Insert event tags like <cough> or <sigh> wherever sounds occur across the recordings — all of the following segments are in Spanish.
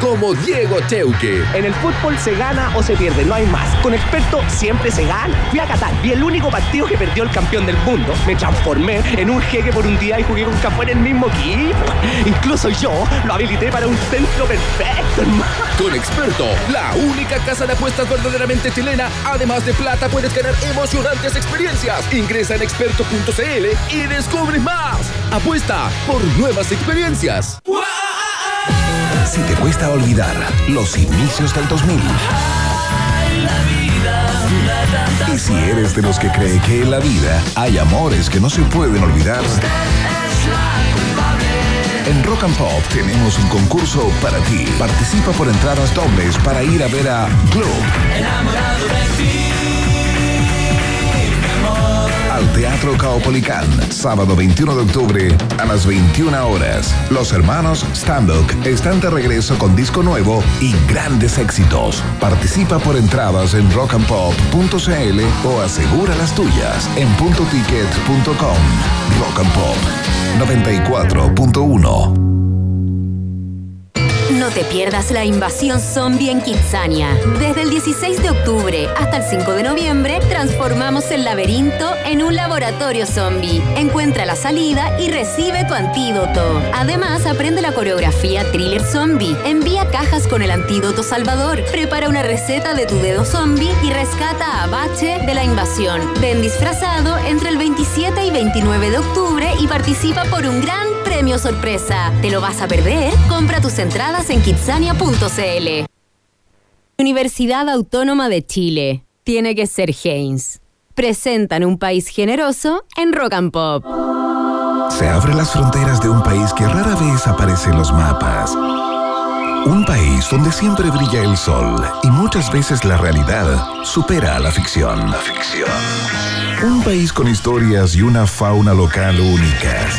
como Diego Teuque. En el fútbol se gana o se pierde, no hay más. Con experto siempre se gana. Fui a Qatar y el único partido que perdió el campeón del mundo, me transformé en un jeque por un día y jugué con Café en el mismo equipo. Incluso yo lo habilité para un centro perfecto, hermano. Con experto, la única casa de apuestas verdaderamente chilena, además de plata, puedes ganar emocionantes experiencias. Ingresa en experto.cl y descubre más. Apuesta por nuevas experiencias. Si te cuesta olvidar los inicios del 2000. Y si eres de los que cree que en la vida hay amores que no se pueden olvidar. En Rock and Pop tenemos un concurso para ti. Participa por entradas dobles para ir a ver a Globe. Teatro Caupolicán, sábado 21 de octubre a las 21 horas. Los hermanos Stambuk están de regreso con disco nuevo y grandes éxitos. Participa por entradas en rockandpop.cl o asegura las tuyas en puntoticket.com. Rock and Pop 94.1 te pierdas la invasión zombie en Kitsania. Desde el 16 de octubre hasta el 5 de noviembre, transformamos el laberinto en un laboratorio zombie. Encuentra la salida y recibe tu antídoto. Además, aprende la coreografía Thriller Zombie. Envía cajas con el antídoto Salvador. Prepara una receta de tu dedo zombie y rescata a Bache de la invasión. Ven disfrazado entre el 27 y 29 de octubre y participa por un gran premio sorpresa. ¿Te lo vas a perder? Compra tus entradas en kitsania.cl. Universidad Autónoma de Chile. Tiene que ser Haynes. Presentan un país generoso en Rock and Pop. Se abren las fronteras de un país que rara vez aparece en los mapas. Un país donde siempre brilla el sol y muchas veces la realidad supera a la ficción. La ficción. Un país con historias y una fauna local únicas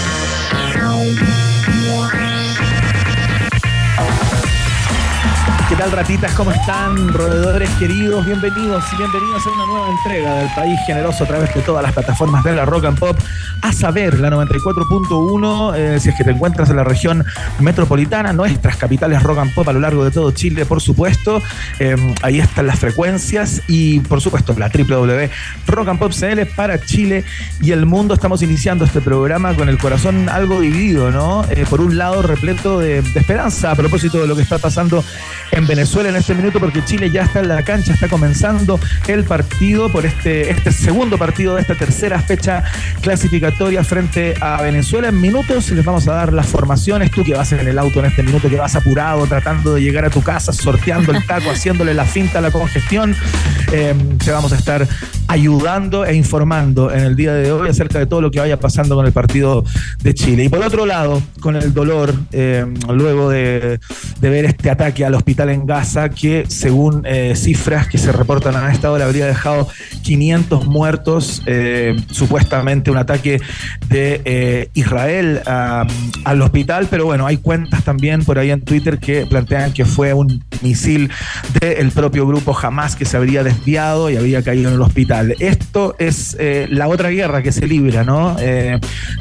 Tal ratitas? ¿Cómo están? Roedores queridos, bienvenidos y bienvenidos a una nueva entrega del País Generoso a través de todas las plataformas de la Rock and Pop. A saber, la 94.1, eh, si es que te encuentras en la región metropolitana, nuestras capitales Rock and Pop a lo largo de todo Chile, por supuesto. Eh, ahí están las frecuencias y, por supuesto, la www.rockandpop.cl para Chile y el mundo. Estamos iniciando este programa con el corazón algo dividido, ¿no? Eh, por un lado, repleto de, de esperanza a propósito de lo que está pasando en Venezuela en este minuto porque Chile ya está en la cancha, está comenzando el partido por este, este segundo partido de esta tercera fecha clasificatoria frente a Venezuela. En minutos les vamos a dar las formaciones. Tú que vas en el auto en este minuto, que vas apurado, tratando de llegar a tu casa, sorteando el taco, <laughs> haciéndole la finta a la congestión, eh, te vamos a estar ayudando e informando en el día de hoy acerca de todo lo que vaya pasando con el partido de Chile. Y por otro lado, con el dolor, eh, luego de, de ver este ataque al hospital en Gaza que, según eh, cifras que se reportan a esta hora, habría dejado 500 muertos, eh, supuestamente un ataque de eh, Israel al hospital, pero bueno, hay cuentas también por ahí en Twitter que plantean que fue un misil del propio grupo Hamas que se habría desviado y habría caído en el hospital. Esto es la otra guerra que se libra, ¿no?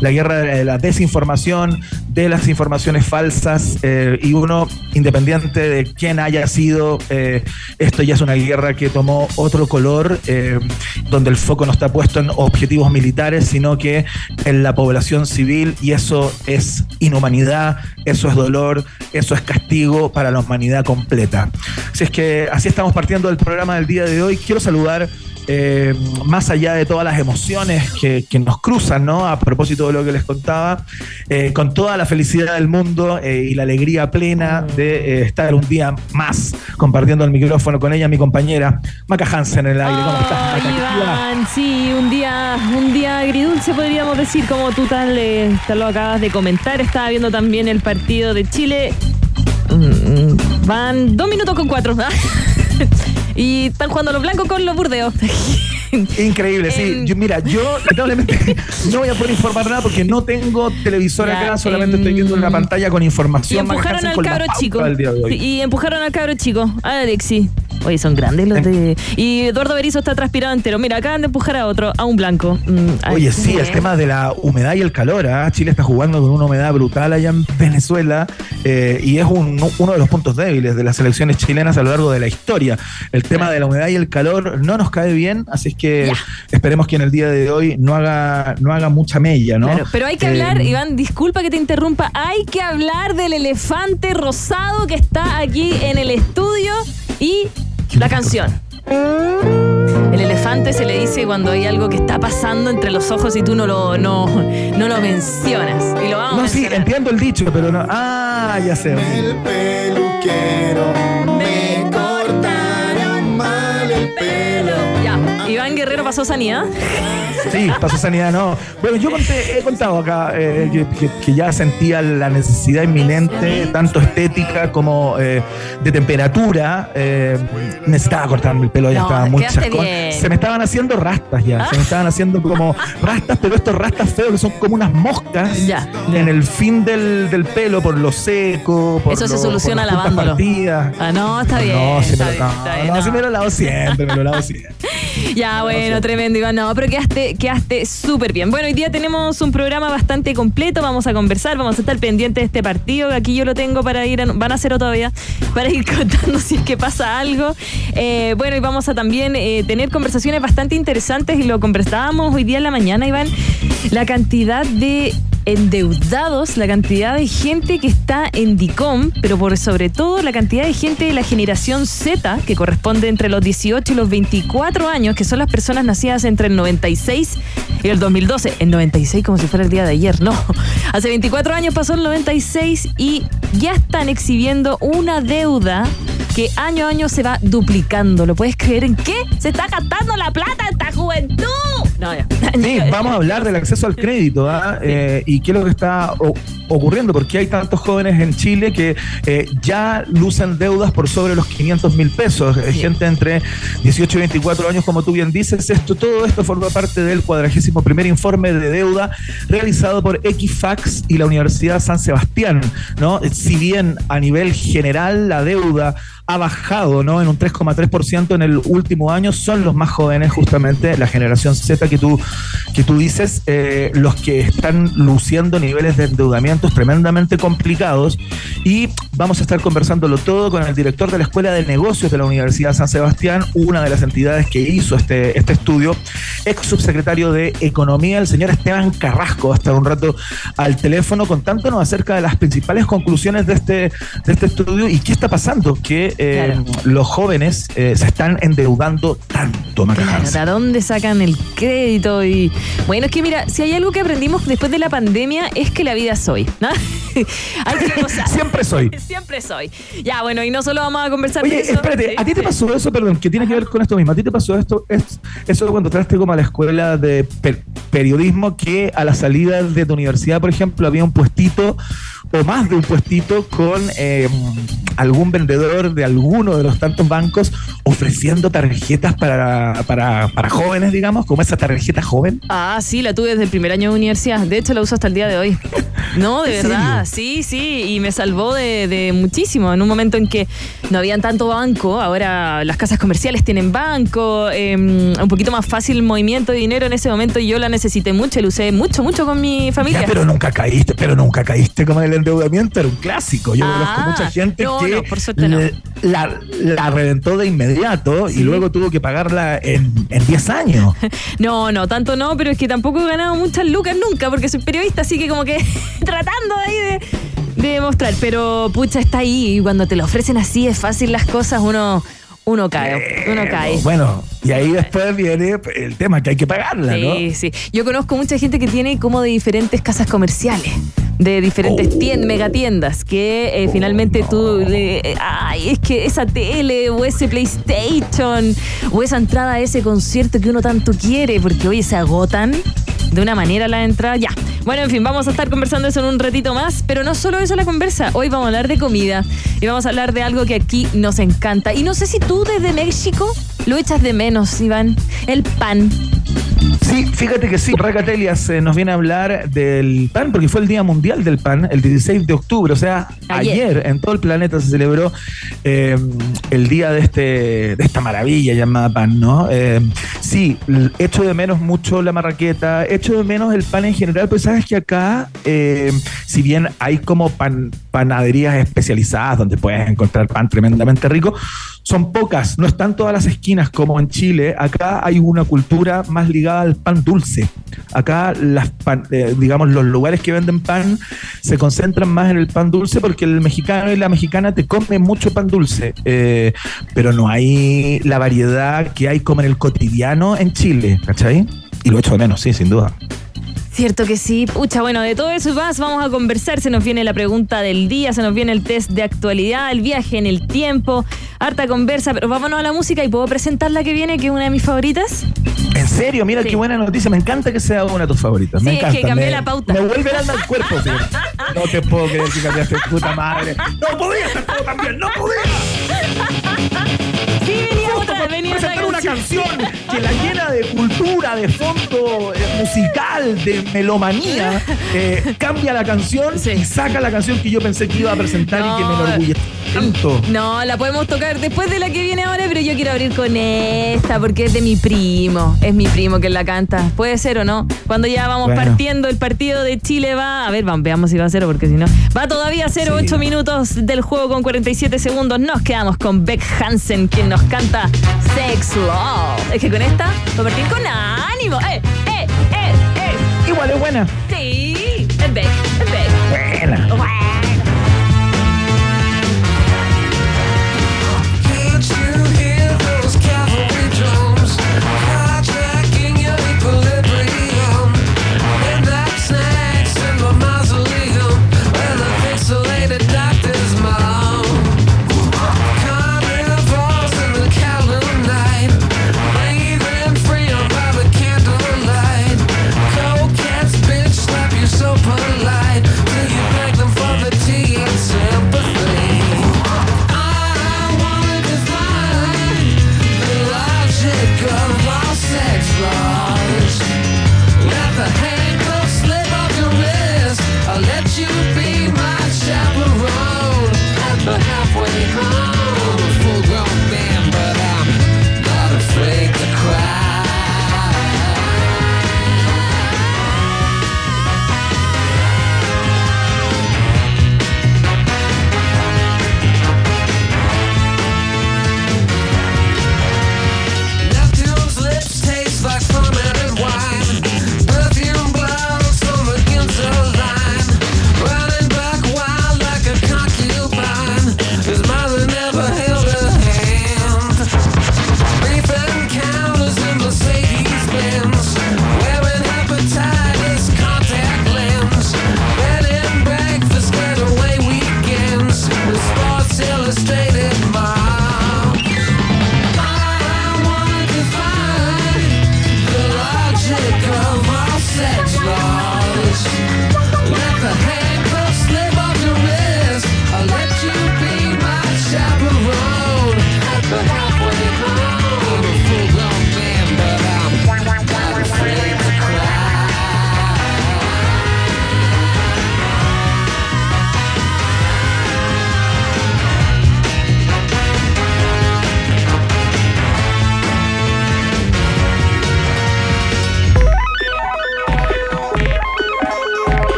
la guerra de la desinformación, de las informaciones falsas y uno, independiente de quién haya sido, eh, esto ya es una guerra que tomó otro color, eh, donde el foco no está puesto en objetivos militares, sino que en la población civil, y eso es inhumanidad, eso es dolor, eso es castigo para la humanidad completa. Así es que así estamos partiendo del programa del día de hoy. Quiero saludar eh, más allá de todas las emociones que, nos cruzan, ¿no? A propósito de lo que les contaba, eh, con toda la felicidad del mundo eh, y la alegría plena de estar un día más compartiendo el micrófono con ella, mi compañera Maca Hansen en el aire. ¿Cómo estás, Iván, sí, un día, un día agridulce podríamos decir, como tú tal, lo acabas de comentar. Estaba viendo también el partido de Chile. Mm, mm, van dos minutos con cuatro. <laughs> <laughs> Y están jugando los blancos con los burdeos. <laughs> Increíble, sí. Yo, mira, yo lamentablemente <laughs> no voy a poder informar nada porque no tengo televisor Ya, acá, solamente em, estoy viendo una pantalla con Y información. empujaron Maca al cabro chico. Y empujaron al cabro chico, a Alexi. Oye, son grandes los de. Y Eduardo Berizzo está transpirado entero. Mira, acaban de empujar a otro, a un blanco. Mm, Oye, sí, el eh. tema de la humedad y el calor. ¿ah? Chile está jugando con una humedad brutal allá en Venezuela eh, y es un- uno de los puntos débiles de las selecciones chilenas a lo largo de la historia. El tema de la humedad y el calor no nos cae bien, así es que esperemos que en el día de hoy no haga, no haga mucha mella, ¿no? Claro, pero hay que Eh, hablar, Iván, disculpa que te interrumpa, hay que hablar del elefante rosado que está aquí en el estudio la canción. El elefante se le dice cuando hay algo que está pasando entre los ojos y tú no lo, no, no lo mencionas. Y lo vamos a No, sí, entiendo el dicho, pero no. Ah, ya sé. El peluquero me cortaron mal el pelo. Ya, Iván pasó sanidad. Sí, pasó sanidad, no. Bueno, yo conté- he contado acá eh, que, que- que ya sentía la necesidad inminente, tanto estética como eh, de temperatura. eh, necesitaba cortarme el pelo, ya No, estaba cosas. bien. Se me estaban haciendo rastas ya, se me estaban haciendo como rastas, pero estos rastas feos que son como unas moscas Ya. en el fin del, del pelo por lo seco. Por Eso se lo- soluciona por las puntas lavándolo. partidas. Ah, no, está bien. No, sí me está lo, bien, no, está bien, no, sí me lo lavo siempre, me lo lavo siempre. <laughs> Ya, bueno, tremendo, Iván. No, pero quedaste, quedaste súper bien. Bueno, hoy día tenemos un programa bastante completo. Vamos a conversar, vamos a estar pendientes de este partido. Aquí yo lo tengo para ir, van a hacerlo todavía, para ir <laughs> contando si es que pasa algo. Eh, bueno, y vamos a también eh, tener conversaciones bastante interesantes y lo conversábamos hoy día en la mañana, Iván. La cantidad de endeudados, la cantidad de gente que está en DICOM, pero por sobre todo la cantidad de gente de la generación Z, que corresponde entre los 18 y los 24 años, que son las personas nacidas entre el 96 y el 2012. El 96 como si fuera el día de ayer, no. Hace 24 años pasó el 96 y ya están exhibiendo una deuda que año a año se va duplicando. ¿Lo puedes creer en qué? Se está gastando la plata esta juventud. No, ya. <laughs> Sí, vamos a hablar del acceso al crédito ¿ah? Eh, y qué es lo que está ocurriendo, porque hay tantos jóvenes en Chile que eh, ya lucen deudas por sobre los 500 mil pesos. Eh, Gente entre 18 y 24 años, como tú bien dices, esto, todo esto forma parte del cuadragésimo primer informe de deuda realizado por Equifax y la Universidad San Sebastián. ¿no? Si bien a nivel general la deuda ha bajado ¿no? en un 3,3% en el último año, son los más jóvenes, justamente la generación Z que tú, que tú dices, eh, los que están luciendo niveles de endeudamientos tremendamente complicados. Y vamos a estar conversándolo todo con el director de la Escuela de Negocios de la Universidad San Sebastián, una de las entidades que hizo este, este estudio, ex subsecretario de Economía, el señor Esteban Carrasco, va a estar un rato al teléfono contándonos acerca de las principales conclusiones de este, de este estudio y qué está pasando, que eh, Claro. los jóvenes eh, se están endeudando tanto, Maca Claro, Hansen. ¿de dónde sacan el crédito? Y bueno, es que mira, si hay algo que aprendimos después de la pandemia es que la vida es hoy, ¿no? <laughs> hay que <laughs> gozar. Siempre soy. <laughs> Siempre soy. Ya, bueno, y no solo vamos a conversar de Oye, eso. espérate, ¿a ti te pasó eso, perdón, que tiene que ver con esto mismo? ¿A ti te pasó esto, es, eso cuando entraste como a la escuela de per- periodismo que a la salida de tu universidad, por ejemplo, había un puestito o más de un puestito con eh, algún vendedor de alguno de los tantos bancos ofreciendo tarjetas para, para, para jóvenes, digamos, como esa tarjeta joven? Ah, sí, la tuve desde el primer año de universidad. De hecho, la uso hasta el día de hoy. No, <laughs> de ¿En verdad, sí, sí. Y me salvó de, de muchísimo. En un momento en que no habían tanto banco, ahora las casas comerciales tienen banco, eh, un poquito más fácil el movimiento de dinero en ese momento yo la necesité mucho, la usé mucho, mucho con mi familia. Ya, pero nunca caíste, pero nunca caíste como el endeudamiento, era un clásico. Yo Ah, conozco mucha gente no, que no, por suerte no. le- la, la reventó de inmediato Sí. y luego tuvo que pagarla en, en 10 años. <laughs> No, no, tanto no, pero es que tampoco he ganado muchas lucas nunca porque soy periodista, así que como que <laughs> tratando ahí de, de demostrar. Pero pucha, está ahí y cuando te lo ofrecen así es fácil las cosas, uno, uno cae, uno cae. Bueno, y ahí después viene el tema que hay que pagarla, ¿no? Sí, sí. Yo conozco mucha gente que tiene como de diferentes casas comerciales, de diferentes Oh. tien- megatiendas, que eh, finalmente tú, eh, ay, es que esa tele o ese PlayStation o esa entrada a ese concierto que uno tanto quiere, porque oye, se agotan. de una manera la entrada. Ya. Bueno, en fin, vamos a estar conversando eso en un ratito más, pero no solo eso la conversa. Hoy vamos a hablar de comida y vamos a hablar de algo que aquí nos encanta. Y no sé si tú desde México lo echas de menos, Iván. El pan. Sí, fíjate que sí. Racatelias eh, nos viene a hablar del pan, porque fue el Día Mundial del Pan, el 16 de octubre. O sea, Ayer. ayer, en todo el planeta se celebró eh, el día de, este, de esta maravilla llamada pan, ¿no? Eh, sí, echo de menos mucho la marraqueta, echo de menos el pan en general, pero sabes que acá, eh, si bien hay como pan, panaderías especializadas donde puedes encontrar pan tremendamente rico, son pocas, no están todas las esquinas como en Chile. Acá hay una cultura más ligada al pan dulce. Acá, las pan- eh, digamos, los lugares que venden pan se concentran más en el pan dulce porque el mexicano y la mexicana te comen mucho pan dulce, eh, pero no hay la variedad que hay como en el cotidiano en Chile, ¿cachai? Y lo echo de menos, sí, sin duda. Cierto que sí. Pucha, bueno, de todo eso y más vamos a conversar. Se nos viene la pregunta del día, se nos viene el test de actualidad, el viaje en el tiempo, harta conversa, pero vámonos a la música y puedo presentar la que viene, que es una de mis favoritas. En serio, mira Sí. qué buena noticia. Me encanta que sea una de tus favoritas. Me Sí, es que encanta. cambié me, la pauta. Me vuelve el alma al cuerpo. sí. <laughs> No te puedo creer que cambiaste puta madre. No podía hacer todo también. No podía. Sí, venía otra, venía otra una canción. Que la llena de cultura, de fondo eh, musical, de melomanía, eh, cambia la canción Sí. y saca la canción que yo pensé que iba a presentar y que me No. enorgullece tanto. No, la podemos tocar después de la que viene ahora, pero yo quiero abrir con esta porque es de mi primo. Es mi primo que la canta. Puede ser o no. Cuando ya vamos Bueno. partiendo, el partido de Chile va. A ver, vamos, veamos si va a cero, porque si no. Va todavía a 0, Sí. 8 minutos del juego con 47 segundos. Nos quedamos con Beck Hansen, quien nos canta Sex Love. Es que con esta va a partir con ánimo. ¡Eh, eh, eh, eh! Igual es buena. Sí, es Beck, es Beck. Buena. Can't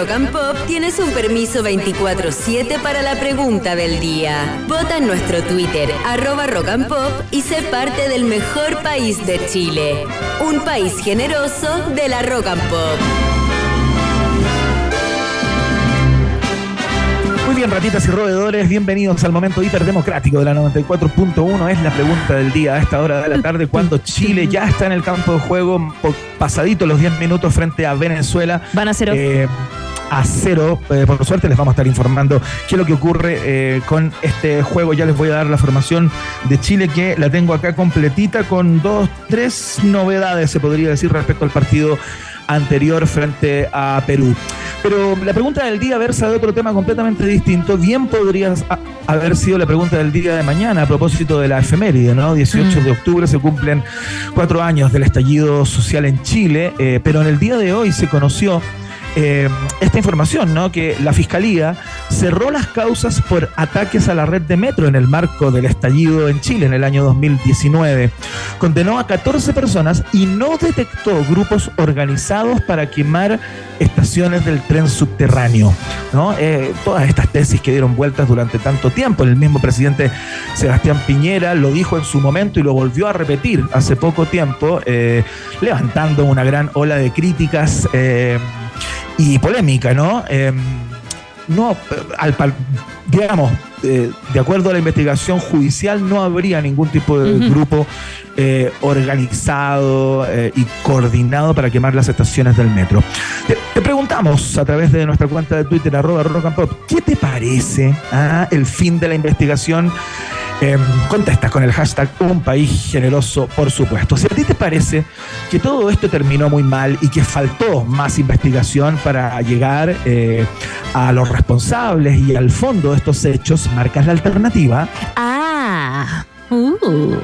Rock and Pop tienes un permiso 24-7 para la pregunta del día. Vota en nuestro Twitter, arroba Rock and Pop, y sé parte del mejor país de Chile. Un país generoso de la Rock and Pop. Muy bien, ratitas y roedores, bienvenidos al momento hiperdemocrático de la 94.1. Es la pregunta del día a esta hora de la tarde, cuando Chile ya está en el campo de juego, pasadito los 10 minutos frente a Venezuela. Van a cero. Eh, a cero, Eh, por suerte les vamos a estar informando qué es lo que ocurre eh, con este juego. Ya les voy a dar la formación de Chile que la tengo acá completita con dos, tres novedades, se podría decir, respecto al partido anterior frente a Perú. Pero la pregunta del día versa de otro tema completamente distinto. Bien podría haber sido la pregunta del día de mañana a propósito de la efeméride, ¿no? 18 Mm. de octubre se cumplen cuatro años del estallido social en Chile, eh, pero en el día de hoy se conoció eh, esta información, ¿no? Que la Fiscalía cerró las causas por ataques a la red de metro en el marco del estallido en Chile en el año 2019. Condenó a 14 personas y no detectó grupos organizados para quemar estaciones del tren subterráneo. ¿no? Eh, todas estas tesis que dieron vueltas durante tanto tiempo. El mismo presidente Sebastián Piñera lo dijo en su momento y lo volvió a repetir hace poco tiempo, eh, levantando una gran ola de críticas. Y polémica, ¿no? Eh, no, al, digamos, eh, de acuerdo a la investigación judicial, no habría ningún tipo de grupo eh, organizado eh, y coordinado para quemar las estaciones del metro. Te, te preguntamos a través de nuestra cuenta de Twitter, arroba rock and pop, ¿qué te parece ah, el fin de la investigación? Eh, contestas con el hashtag Un País Generoso, por supuesto. Si a ti te parece que todo esto terminó muy mal y que faltó más investigación para llegar eh, a los responsables y al fondo de estos hechos, marcas la alternativa. Ah. Uh.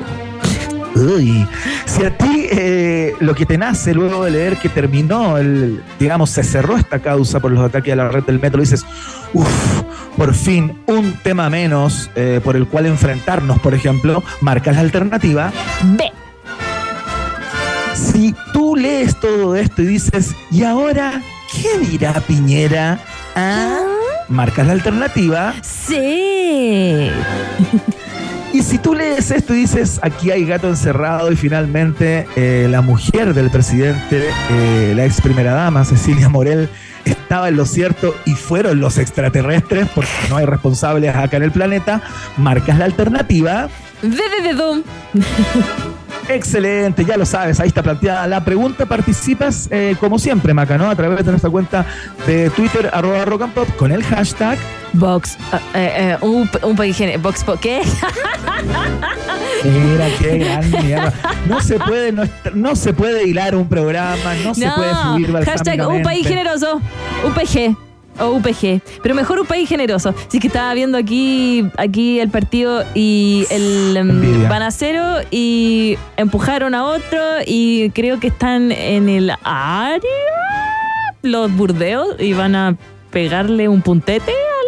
Uy, si a ti eh, lo que te nace luego de leer que terminó, el, digamos, se cerró esta causa por los ataques a la red del metro, dices, uff, por fin un tema menos eh, por el cual enfrentarnos, por ejemplo, marcas la alternativa. B. Si tú lees todo esto y dices, ¿y ahora qué dirá Piñera? Ah, marcas la alternativa. C. <laughs> Y si tú lees esto y dices, aquí hay gato encerrado y finalmente eh, la mujer del presidente, eh, la ex primera dama, Cecilia Morel, estaba en lo cierto y fueron los extraterrestres, porque no hay responsables acá en el planeta, marcas la alternativa. D de dedón. Excelente, ya lo sabes, ahí está planteada la pregunta. Participas eh, como siempre, Maca, ¿no? A través de nuestra cuenta de Twitter, arroba rock and pop, con el hashtag. Box. ah, eh, eh, un, un Box. ¿Qué? Mira, qué gran mierda. No se puede, no, no se puede hilar un programa, no, se puede subir Hashtag un país generoso. UPG. O UPG. Pero mejor un país generoso. Así que estaba viendo aquí, aquí el partido y el Envidia. van a cero y empujaron a otro y creo que están en el área los burdeos y van a pegarle un puntete al arco.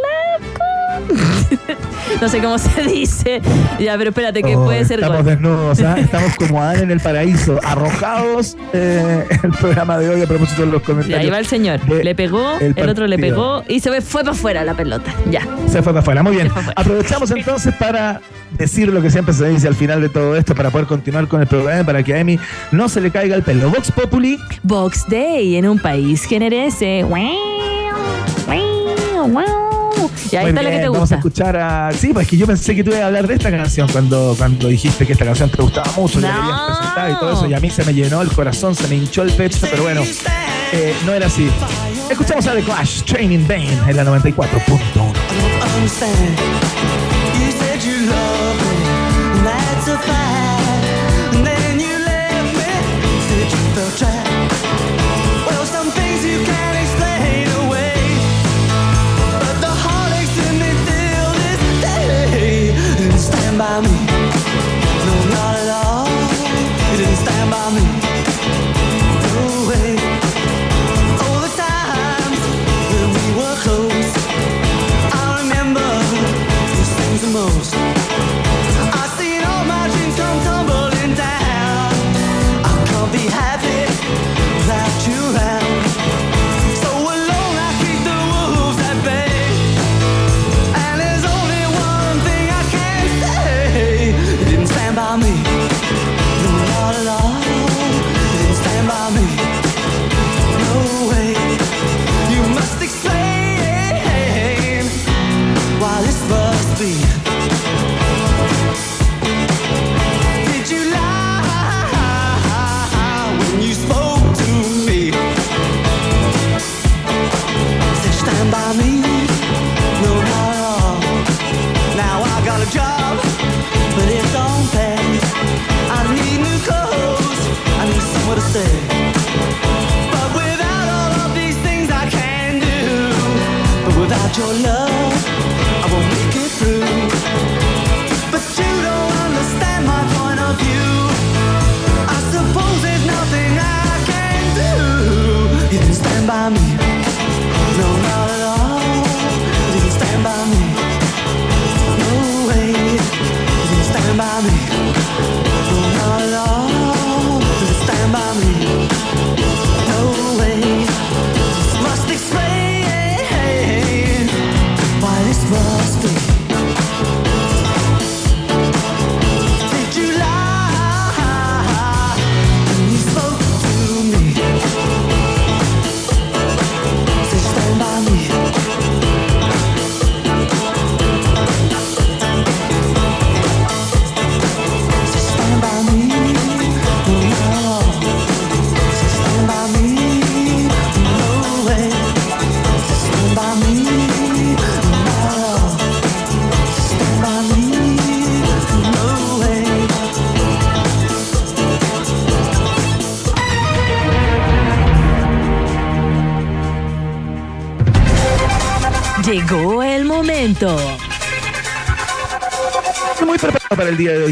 No sé cómo se <laughs> dice. Ya, pero espérate, que Oh, puede ser Estamos gol. desnudos, ¿ah? <laughs> estamos como Adán en el paraíso, arrojados eh, el programa de hoy a propósito de los Y comentarios. ahí va el señor. le pegó, el el, otro le pegó y se ve- fue para afuera la pelota. Ya. Se fue para afuera. Muy bien. Aprovechamos entonces para decir lo que siempre se dice al final de todo esto, para poder continuar con el programa, para que a Emi no se le caiga el pelo. Vox Populi, Box Day en un país generese. Y ahí Muy está la que bien, te Vamos a escuchar a. Sí, pues que yo pensé que tú ibas a hablar de esta canción cuando, cuando dijiste que esta canción te gustaba mucho, la No. querías presentar y todo eso. Y a mí se me llenó el corazón, se me hinchó el pecho, pero bueno, eh, no era así. Escuchamos a The Clash, Training Bane, en la 94.1. time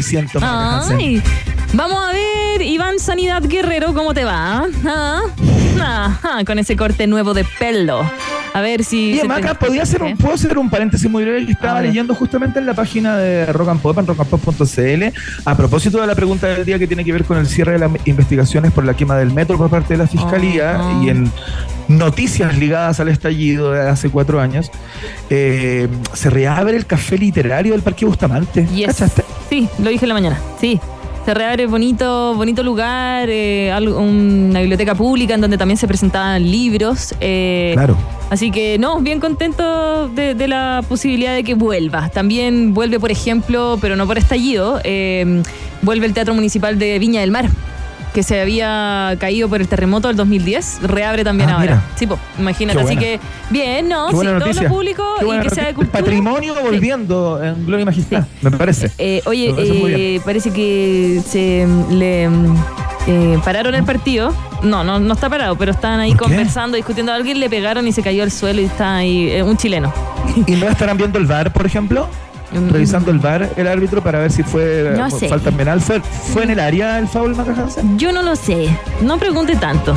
siento. Ay, vamos a ver, Iván Sanidad Guerrero, ¿cómo te va? Ah, ah, con ese corte nuevo de pelo. A ver si. Te- Maca, podía hacer un, puedo hacer un paréntesis muy breve que estaba leyendo justamente en la página de Rock and Pop, en rockandpop.cl, a propósito de la pregunta del día que tiene que ver con el cierre de las investigaciones por la quema del metro por parte de la Fiscalía Ah. y en noticias ligadas al estallido de hace cuatro años, eh, se reabre el café literario del Parque Bustamante. Yes. ¿Cachaste? Sí, lo dije en la mañana. Sí. Se reabre bonito, bonito lugar, eh, algo- una biblioteca pública en donde también se presentaban libros. eh, Claro. Así que no, bien contento de, de la posibilidad de que vuelva. También vuelve, por ejemplo, pero no por estallido, eh, vuelve el Teatro Municipal de Viña del Mar, que se había caído por el terremoto del 2010. Reabre también Ah, ahora. mira. Sí, imagínate. Así que, bien, ¿no? Sí, todo lo público y que sea de cultura. El patrimonio Sí. volviendo en Gloria Majestad, me parece. Eh, oye, eh, parece que se mm, le mm, eh, pararon el partido. No, no, no está parado, pero estaban ahí conversando, discutiendo. A alguien le pegaron y se cayó al suelo y está ahí eh, un chileno. ¿Y no estarán viendo el VAR, por ejemplo? Mm. Revisando el VAR, el árbitro, para ver si fue No sé. falta penal. ¿Fue, fue en el área el foul, Hansen? Yo no lo sé. No pregunte tanto.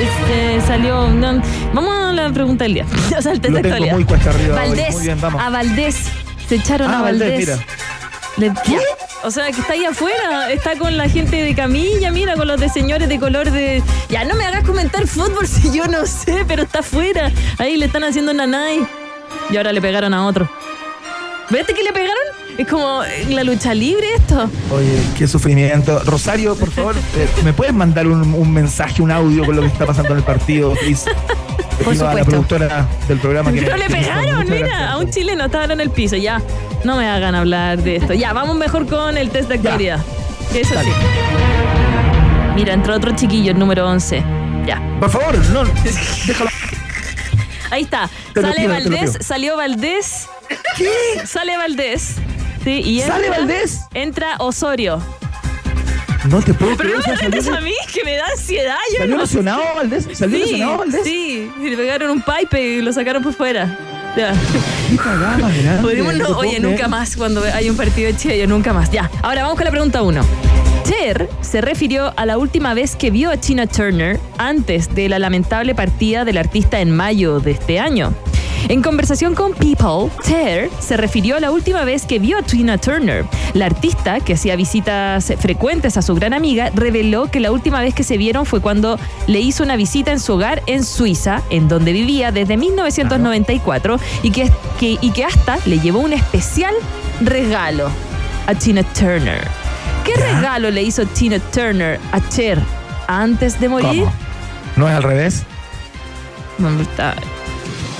Este, salió. no, vamos a la pregunta del día. <laughs> O sea, el tengo muy cuesta arriba. Valdés. Muy bien, vamos. A Valdés. Se echaron Ah, a Valdés, Valdés. mira. Le-. O sea, que está ahí afuera, está con la gente de camilla, mira, con los de señores de color de... Ya, no me hagas comentar fútbol si yo no sé, pero está afuera. Ahí le están haciendo nanay. Y ahora le pegaron a otro. ¿Viste que le pegaron? Es como la lucha libre esto. Oye, qué sufrimiento. Rosario, por favor, <laughs> eh, ¿me puedes mandar un, un mensaje, un audio con lo que está pasando en el partido, please? Le Por a la productora del programa que Pero le pegaron, mira, gracias. a un chileno estaba en el piso, ya. No me hagan hablar de esto. Ya, vamos mejor con el test de actualidad. Que Eso Dale. sí. Mira, entró otro chiquillo, el número 11. Ya. Por favor, no, déjalo. Ahí está. Sale pido, Valdés, salió Valdés. ¿Qué? Sale Valdés. Sí, y ¿Sale entra- Valdés? Entra Osorio. No te puedo Pero creer. no me salió, a mí, que me da ansiedad. Yo ¿Salió no lesionado Valdés? ¿Salió sí, lesionado Valdés? sí, y le pegaron un pipe y lo sacaron por fuera. Ya. Qué cagada más <laughs> grande, Podemos no- oye, creer. nunca más cuando hay un partido de Chile, yo nunca más. Ya, ahora vamos con la pregunta uno. Cher se refirió a la última vez que vio a Tina Turner antes de la lamentable partida del artista en mayo de este año. En conversación con People, Cher se refirió a la última vez que vio a Tina Turner. La artista, que hacía visitas frecuentes a su gran amiga, reveló que la última vez que se vieron fue cuando le hizo una visita en su hogar en Suiza, en donde vivía desde 1994, y que, que- y que hasta le llevó un especial regalo a Tina Turner. ¿Qué regalo le hizo Tina Turner a Cher antes de morir? ¿Cómo? ¿No es al revés? No, está-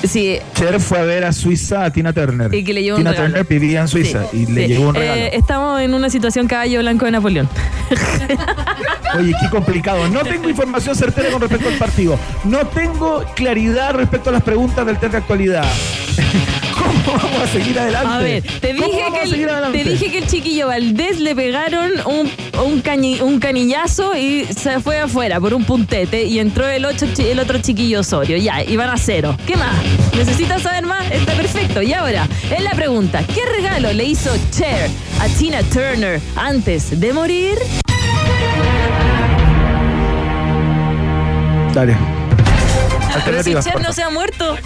Sí, Cher fue a ver a Suiza a Tina Turner. Y que le llevó Tina. Turner vivía en Suiza Sí, y le sí. llevó un Eh, regalo. estamos en una situación caballo blanco de Napoleón. <laughs> Oye, qué complicado. No tengo información certera con respecto al partido. No tengo claridad respecto a las preguntas del test de actualidad. ¿Cómo vamos a seguir adelante? A ver, te ¿Cómo dije, que el, adelante? te dije que el chiquillo Valdés le pegaron un, un, cañi- un canillazo y se fue afuera por un puntete y entró el, ocho chi- el otro chiquillo Osorio. Ya, iban a cero. ¿Qué más? ¿Necesitas saber más? Está perfecto. Y ahora, es la pregunta. ¿Qué regalo le hizo Cher a Tina Turner antes de morir? Dale. Pero si Cher no se ha muerto.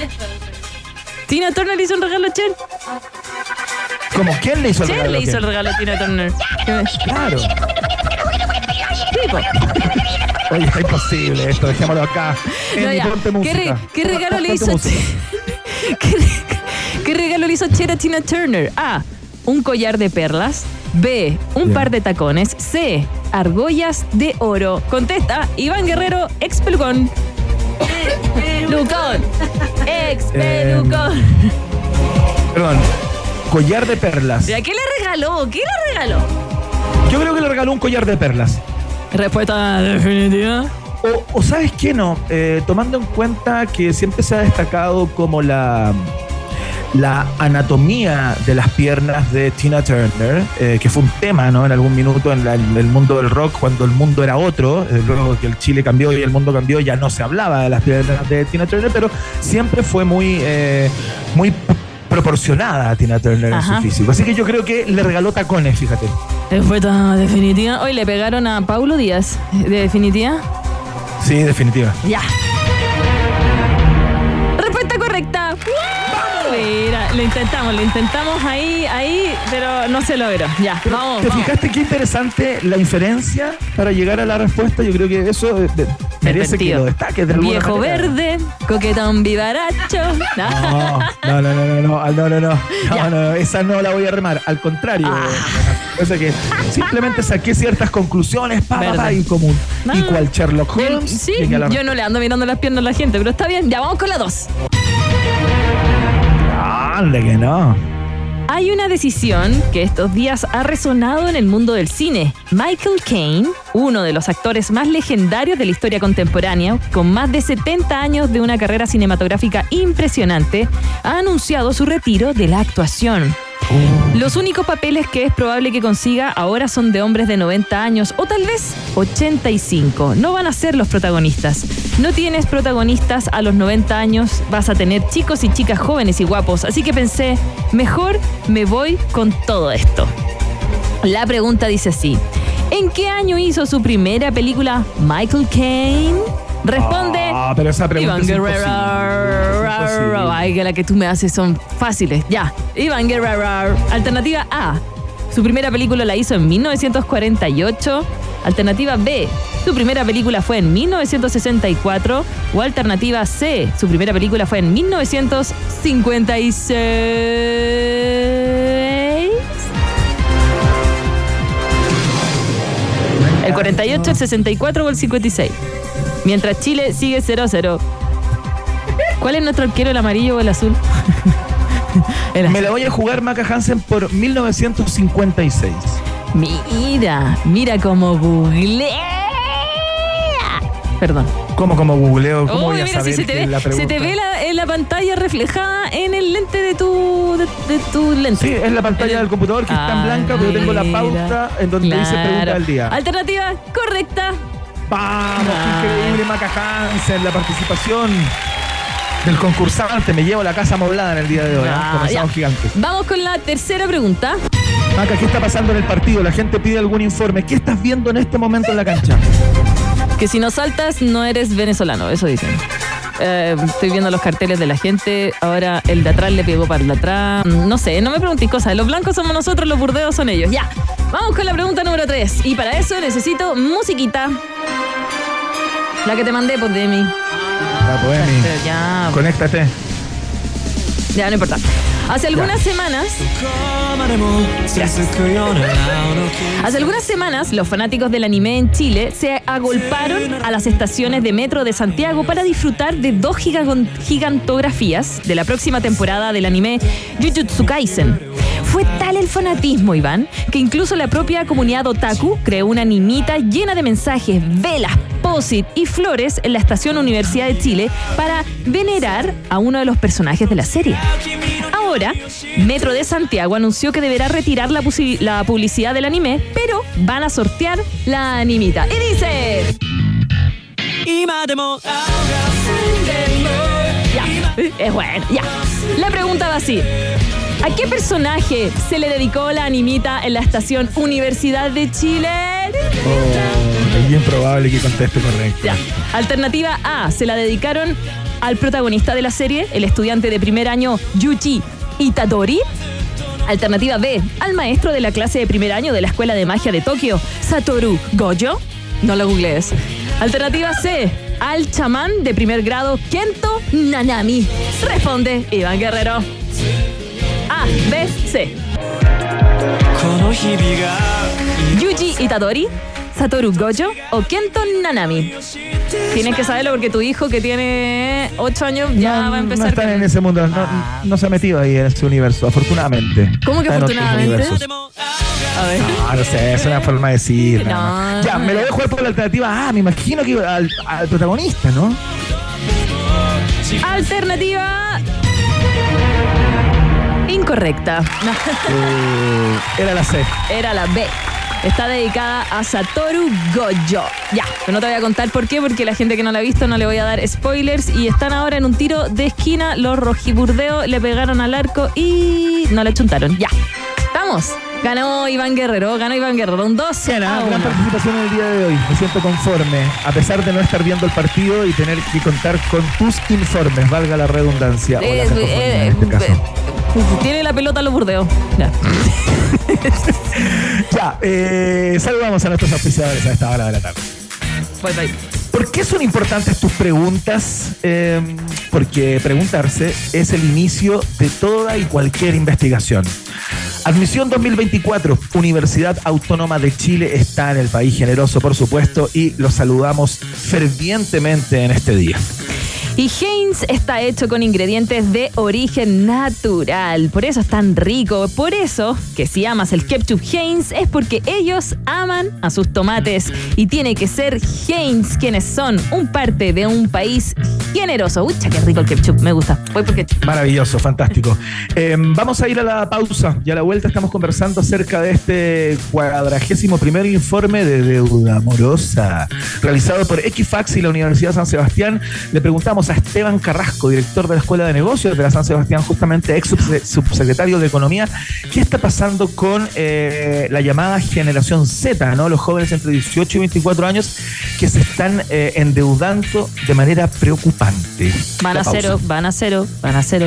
Tina Turner le hizo un regalo a Cher. ¿Cómo? ¿Quién le hizo el Cher regalo? le hizo el regalo a Tina Turner. Claro. Oye, está imposible esto. Dejémoslo acá. No, ¿Qué, re- qué regalo le hizo. Cher? <laughs> ¿Qué, re- ¿Qué regalo le hizo Cher a Tina Turner? A. Un collar de perlas. B. Un Ya. par de tacones. C. Argollas de oro. Contesta Iván Guerrero, ex pelucón. Lucón. Ex pelucón. Perdón. Collar de perlas. ¿Y a qué le regaló? ¿Qué le regaló? Yo creo que le regaló un collar de perlas. Respuesta definitiva. O, o sabes qué no, Eh, tomando en cuenta que siempre se ha destacado como la, la anatomía de las piernas de Tina Turner, eh, que fue un tema ¿no? en algún minuto en, la- en el mundo del rock, cuando el mundo era otro, eh, luego que el Chile cambió y el mundo cambió, ya no se hablaba de las piernas de Tina Turner, pero siempre fue muy, eh, muy proporcionada a Tina Turner Ajá. en su físico. Así que yo creo que le regaló tacones, fíjate. Respuesta definitiva. Hoy le pegaron a Paulo Díaz. ¿De definitiva? Sí, definitiva. Ya. Respuesta correcta. Mira, lo intentamos, lo intentamos ahí, ahí, pero no se logró. Ya, vamos. ¿Te vamos. fijaste qué interesante la inferencia para llegar a la respuesta? Yo creo que eso eh, de- merece que lo destaques de alguna Viejo manera. verde, coquetón vivaracho. No, no, no, no, no, no, no, no, no, <laughs> no, no, esa no la voy a remar, al contrario. Ah. O sea que simplemente saqué ciertas conclusiones, pa, pa, pa, y como un No. y cual Sherlock Holmes. sí, yo no le ando mirando las piernas a la gente, pero está bien. Ya vamos con la dos. Hay una decisión que estos días ha resonado en el mundo del cine. Michael Caine, uno de los actores más legendarios de la historia contemporánea, con más de 70 años de una carrera cinematográfica impresionante, ha anunciado su retiro de la actuación. Los únicos papeles que es probable que consiga ahora son de hombres de 90 años o tal vez 85. No van a ser los protagonistas. No tienes protagonistas a los 90 años, vas a tener chicos y chicas jóvenes y guapos. Así que pensé, mejor me voy con todo esto. La pregunta dice así. ¿En qué año hizo su primera película Michael Caine? Responde Ah, pero esa pregunta Iván Guerrero. Ay, que la que tú me haces son fáciles. Ya. Iván Guerrero. Alternativa A. Su primera película la hizo en 1948. Alternativa B. Su primera película fue en 1964. O alternativa C. Su primera película fue en 1956. El 48, el 64 o el 56. Mientras Chile sigue 0 a 0. ¿Cuál es nuestro arquero, el amarillo o el azul? <laughs> El Me la voy a jugar Maca Hansen por 1956. Mira, mira cómo googlea. Perdón. ¿Cómo como googleo? ¿Cómo Uy, voy a mira, si saber se te que ve, la se te ve la, en la pantalla reflejada en el lente de tu, de, de tu lente. Sí, es la pantalla del computador que está en blanca, pero tengo la mira. pauta en donde dice pregunta Claro. del día. Alternativa correcta. Vamos, qué increíble Maca Hansen, la participación del concursante. Me llevo la casa amoblada en el día de hoy. ¿eh? Ah, gigantes. Vamos con la tercera pregunta. Maca, ¿qué está pasando en el partido? La gente pide algún informe. ¿Qué estás viendo en este momento en la cancha? Que si no saltas, no eres venezolano, eso dicen. Eh, estoy viendo los carteles de la gente. Ahora el de atrás le pegó para el de atrás. No sé, no me preguntéis cosas. Los blancos somos nosotros, los burdeos son ellos. Ya. Vamos con la pregunta número 3. Y para eso necesito musiquita. La que te mandé, pues, Demi. La Poemi. Pero ya, Conéctate. ya no importa. Hace algunas semanas, hace algunas semanas, los fanáticos del anime en Chile se agolparon a las estaciones de metro de Santiago para disfrutar de dos gigantografías de la próxima temporada del anime Jujutsu Kaisen. Fue tal el fanatismo, Iván, que incluso la propia comunidad otaku creó una animita llena de mensajes, velas, posit y flores en la estación Universidad de Chile para venerar a uno de los personajes de la serie. Ahora, Metro de Santiago anunció que deberá retirar la, publicidad del anime, pero van a sortear la animita. Y dice... Ya, es bueno, ya. La pregunta va así. ¿A qué personaje se le dedicó la animita en la estación Universidad de Chile? Oh, es bien probable que conteste correcto. Ya. Alternativa A, se la dedicaron al protagonista de la serie, el estudiante de primer año Yuji Itadori. Alternativa B, al maestro de la clase de primer año de la Escuela de Magia de Tokio, Satoru Gojo. No lo googlees. Alternativa C, al chamán de primer grado Kento Nanami. Responde Iván Guerrero. ABC Yuji Itadori Satoru Gojo o Kento Nanami Tienes que saberlo porque tu hijo que tiene 8 años ya va a empezar. No están en ese mundo, ah. no, se ha metido ahí en ese universo, afortunadamente. ¿Cómo que afortunadamente? No, no sé, es una forma de decir. Ya, me lo voy a jugar por la alternativa Ah, me imagino que al, al protagonista, ¿no? Alternativa Incorrecta. Eh, era la C. Era la B. Está dedicada a Satoru Gojo. Ya, pero no te voy a contar por qué, porque la gente que no la ha visto no le voy a dar spoilers. Y están ahora en un tiro de esquina. Los rojiburdeos le pegaron al arco y no le chuntaron. Ya. Vamos. Ganó Iván Guerrero, ganó Iván Guerrero. Un 2 Era a gran 1. participación en el día de hoy. Me siento conforme, a pesar de no estar viendo el partido y tener que contar con tus informes, valga la redundancia. o la Eh, cacofonía eh, en este caso. <laughs> tiene la pelota los burdeos. Ya. <laughs> Ya, eh, saludamos a nuestros auspiciadores a esta hora de la tarde. Bye, bye. ¿Por qué son importantes tus preguntas? Eh, porque preguntarse es el inicio de toda y cualquier investigación. Admisión 2024, Universidad Autónoma de Chile está en el país generoso, por supuesto, y los saludamos fervientemente en este día. Y Heinz está hecho con ingredientes de origen natural, por eso es tan rico. Por eso, que si amas el ketchup Heinz es porque ellos aman a sus tomates. Y tiene que ser Heinz quienes son un parte de un país generoso. Ucha, qué rico el ketchup, me gusta. Voy por ketchup. Maravilloso, fantástico. <laughs> Eh, vamos a ir a la pausa y a la vuelta estamos conversando acerca de este cuadragésimo primer informe de deuda amorosa realizado por Equifax y la Universidad San Sebastián. Le preguntamos a Esteban Carrasco, director de la Escuela de Negocios de la San Sebastián, justamente ex subse- subsecretario de Economía, qué está pasando con eh, la llamada generación Z, ¿no? Los jóvenes entre 18 y 24 años que se están eh, endeudando de manera preocupante. Van a cero, van a cero, van a cero.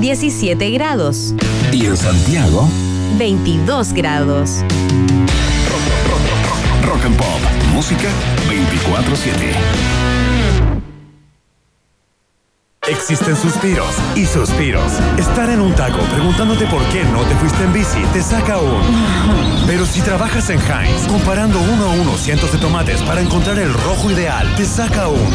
17 grados, y en Santiago 22 grados. Rock and Pop, música 24/7. Existen suspiros y suspiros. Estar en un taco preguntándote por qué no te fuiste en bici te saca un. Pero si trabajas en Heinz, comparando uno a uno cientos de tomates para encontrar el rojo ideal, te saca un.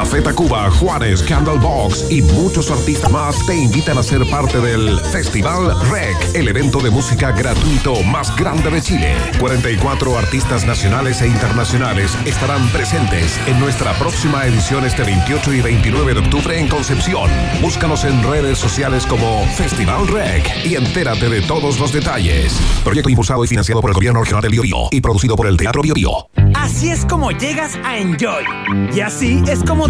Café Tacuba, Juárez, Candlebox y muchos artistas más te invitan a ser parte del Festival REC, el evento de música gratuito más grande de Chile. 44 artistas nacionales e internacionales estarán presentes en nuestra próxima edición este 28 y 29 de octubre en Concepción. Búscanos en redes sociales como Festival REC y entérate de todos los detalles. Proyecto impulsado y financiado por el Gobierno Regional del Biobío y producido por el Teatro Biobío. Así es como llegas a Enjoy. Y así es como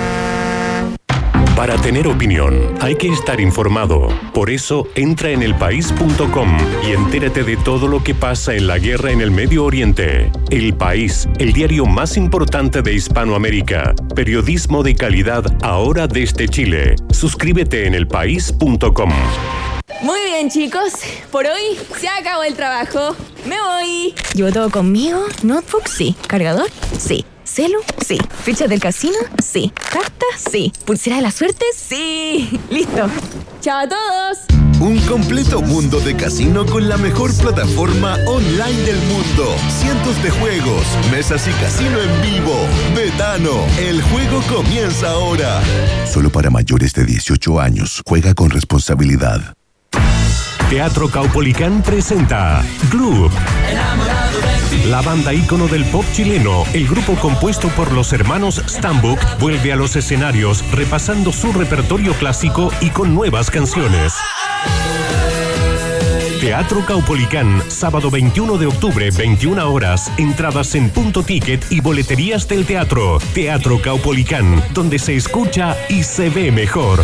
Para tener opinión hay que estar informado. Por eso entra en elpaís.com y entérate de todo lo que pasa en la guerra en el Medio Oriente. El País, el diario más importante de Hispanoamérica. Periodismo de calidad ahora desde Chile. Suscríbete en elpaís.com. Muy bien, chicos. Por hoy se acabó el trabajo. Me voy. ¿Llevo todo conmigo? ¿Notebook? Sí. ¿Cargador? Sí. ¿Celu? Sí. ¿Ficha del casino? Sí. ¿Carta? Sí. ¿Pulsera de la suerte? Sí. <laughs> Listo. Chao a todos. Un completo mundo de casino con la mejor plataforma online del mundo. Cientos de juegos, mesas y casino en vivo. Betano, el juego comienza ahora. Solo para mayores de 18 años. Juega con responsabilidad. Teatro Caupolicán presenta Club. La banda ícono del pop chileno, el grupo compuesto por los hermanos Stambuk, vuelve a los escenarios repasando su repertorio clásico y con nuevas canciones. Teatro Caupolicán, sábado 21 de octubre, 21 horas. Entradas en punto ticket y boleterías del teatro. Teatro Caupolicán, donde se escucha y se ve mejor.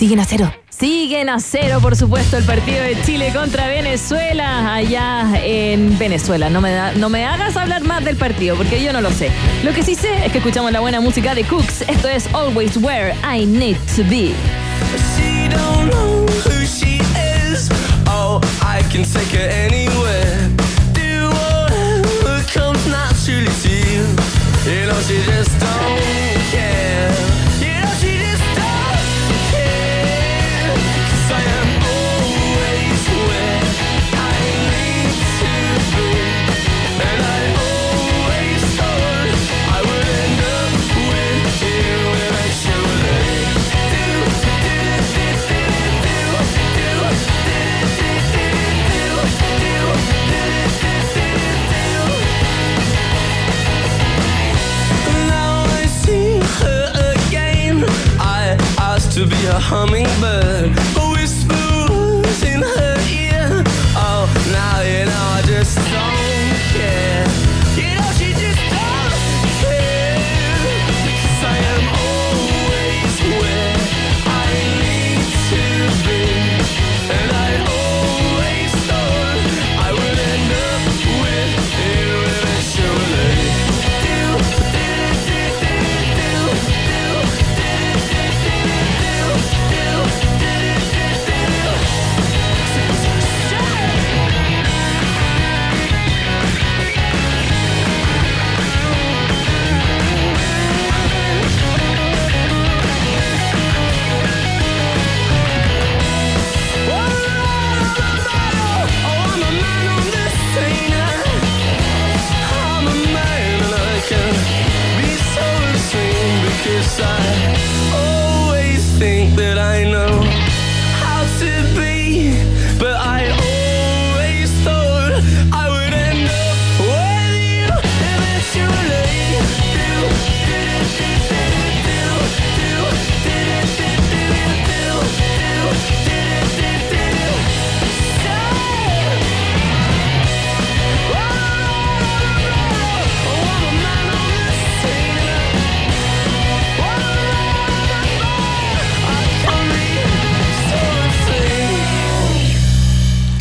Siguen a cero. Siguen a cero, por supuesto, el partido de Chile contra Venezuela allá en Venezuela. No me, da- no me hagas hablar más del partido porque yo no lo sé. Lo que sí sé es que escuchamos la buena música de Cooks. Esto es Always Where I Need to Be. She don't know who she is. Oh, I can take her anywhere. Do whatever comes naturally to you. You know she just don't care. To be a hummingbird. A whisper in her ear. Oh, now you know I just don't think that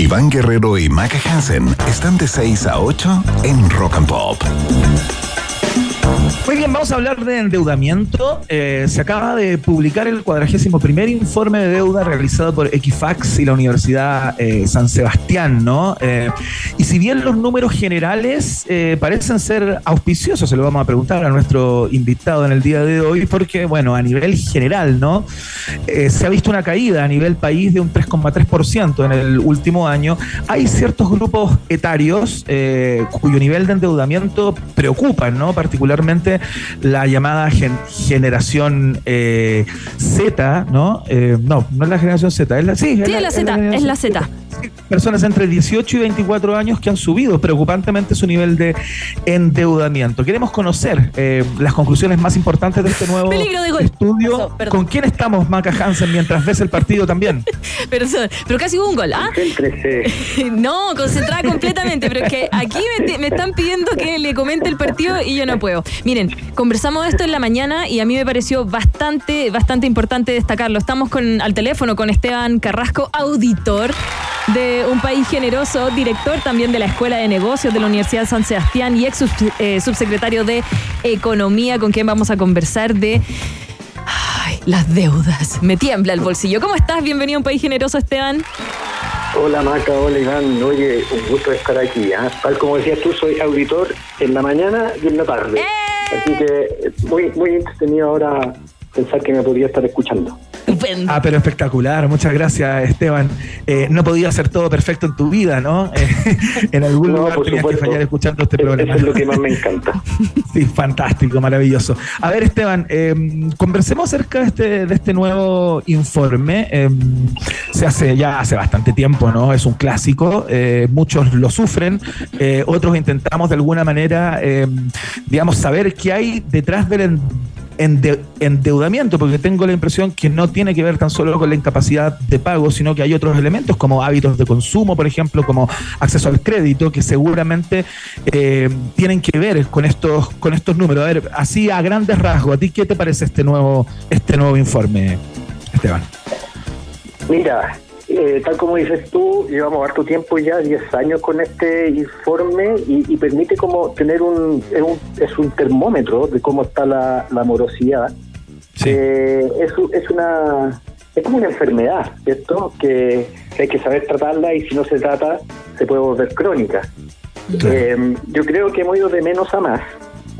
Iván Guerrero y Maca Hansen están de 6 a 8 en Rock and Pop. Muy bien, vamos a hablar de endeudamiento. Eh, se acaba de publicar el 41 informe de deuda realizado por Equifax y la Universidad eh, San Sebastián, ¿no? Eh, y si bien los números generales parecen ser auspiciosos, se lo vamos a preguntar a nuestro invitado en el día de hoy, porque, bueno, a nivel general, ¿no? Se ha visto una caída a nivel país de un 3,3% en el último año. Hay ciertos grupos etarios cuyo nivel de endeudamiento preocupa, ¿no? Particularmente la llamada gen- generación eh, Z, ¿no? Eh, no, no es la generación Z, es la sí, Sí, es la Z, es la Z. personas entre 18 y 24 años que han subido preocupantemente su nivel de endeudamiento. Queremos conocer eh, las conclusiones más importantes de este nuevo de estudio. Perdón. ¿Con quién estamos, Maca Hansen, mientras ves el partido también? <laughs> Pero, pero casi hubo un gol, ¿ah? <laughs> No, concentrada completamente, pero es que aquí me, te- me están pidiendo que le comente el partido y yo no puedo. Miren, conversamos esto en la mañana y a mí me pareció bastante, bastante importante destacarlo. Estamos con, al teléfono con Esteban Carrasco, auditor de Un País Generoso, director también de la Escuela de Negocios de la Universidad de San Sebastián y ex eh, subsecretario de Economía, con quien vamos a conversar de ay, las deudas. Me tiembla el bolsillo. ¿Cómo estás? Bienvenido a Un País Generoso, Esteban. Hola Maca, hola Iván, oye, un gusto estar aquí. ¿ah? Tal como decías tú, soy auditor en la mañana y en la tarde. Así que eh, muy, muy entretenido ahora pensar que me podría estar escuchando. Ah, pero espectacular. Muchas gracias, Esteban. Eh, no podía ser todo perfecto en tu vida, ¿no? Eh, <laughs> en algún No, lugar tenías que fallar escuchando este programa. Eso es lo que más me encanta. <laughs> Sí, fantástico, maravilloso. A ver, Esteban, eh, conversemos acerca de este, de este nuevo informe. Eh, se hace ya hace bastante tiempo, ¿no? Es un clásico. eh, muchos lo sufren, eh, otros intentamos de alguna manera, eh, digamos, saber qué hay detrás del ende- endeudamiento, porque tengo la impresión que no tiene que ver tan solo con la incapacidad de pago, sino que hay otros elementos como hábitos de consumo, por ejemplo, como acceso al crédito, que seguramente eh, tienen que ver con estos, con estos números. A ver, así a grandes rasgos, ¿a ti qué te parece este nuevo, este nuevo informe, Esteban? Mira, eh, tal como dices tú, llevamos harto tiempo ya, 10 años con este informe y, y permite como tener un es, un, es un termómetro de cómo está la, la morosidad. Eh, es, es una es como una enfermedad, ¿cierto? Que, que hay que saber tratarla y si no se trata se puede volver crónica. Eh, yo creo que hemos ido de menos a más.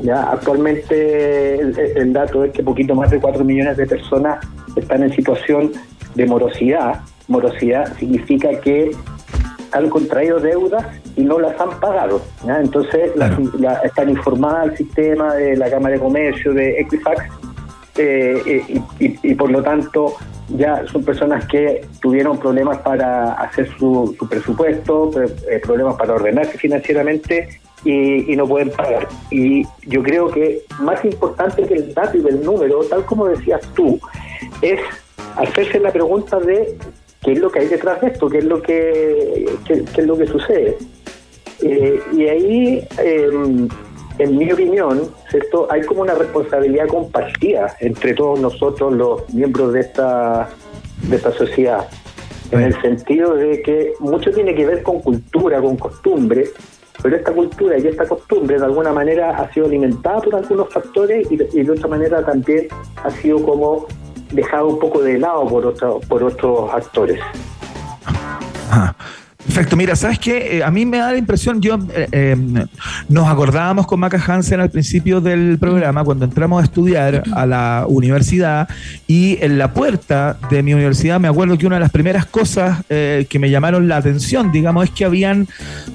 Ya actualmente el, el dato es que poquito más de 4 millones de personas están en situación de morosidad. Morosidad significa que han contraído deudas y no las han pagado. Entonces la- están informadas al sistema de la Cámara de Comercio, de Equifax, eh, eh, y, y- y por lo tanto ya son personas que tuvieron problemas para hacer su, su presupuesto, pre- eh, problemas para ordenarse financieramente y, y no pueden pagar. Y yo creo que más importante que el dato y del número, tal como decías tú, es hacerse la pregunta de qué es lo que hay detrás de esto, qué es lo que, qué- qué es lo que sucede. Eh, y ahí, eh, en mi opinión, ¿cierto? hay como una responsabilidad compartida entre todos nosotros, los miembros de esta, de esta sociedad, en el sentido de que mucho tiene que ver con cultura, con costumbre, pero esta cultura y esta costumbre de alguna manera ha sido alimentada por algunos factores y de otra manera también ha sido como dejado un poco de lado por, otro- por otros actores. Ajá. Perfecto, mira, ¿sabes qué? Eh, a mí me da la impresión, yo eh, eh, nos acordábamos con Maca Hansen al principio del programa, cuando entramos a estudiar a la universidad, y en la puerta de mi universidad me acuerdo que una de las primeras cosas eh, que me llamaron la atención, digamos, es que habían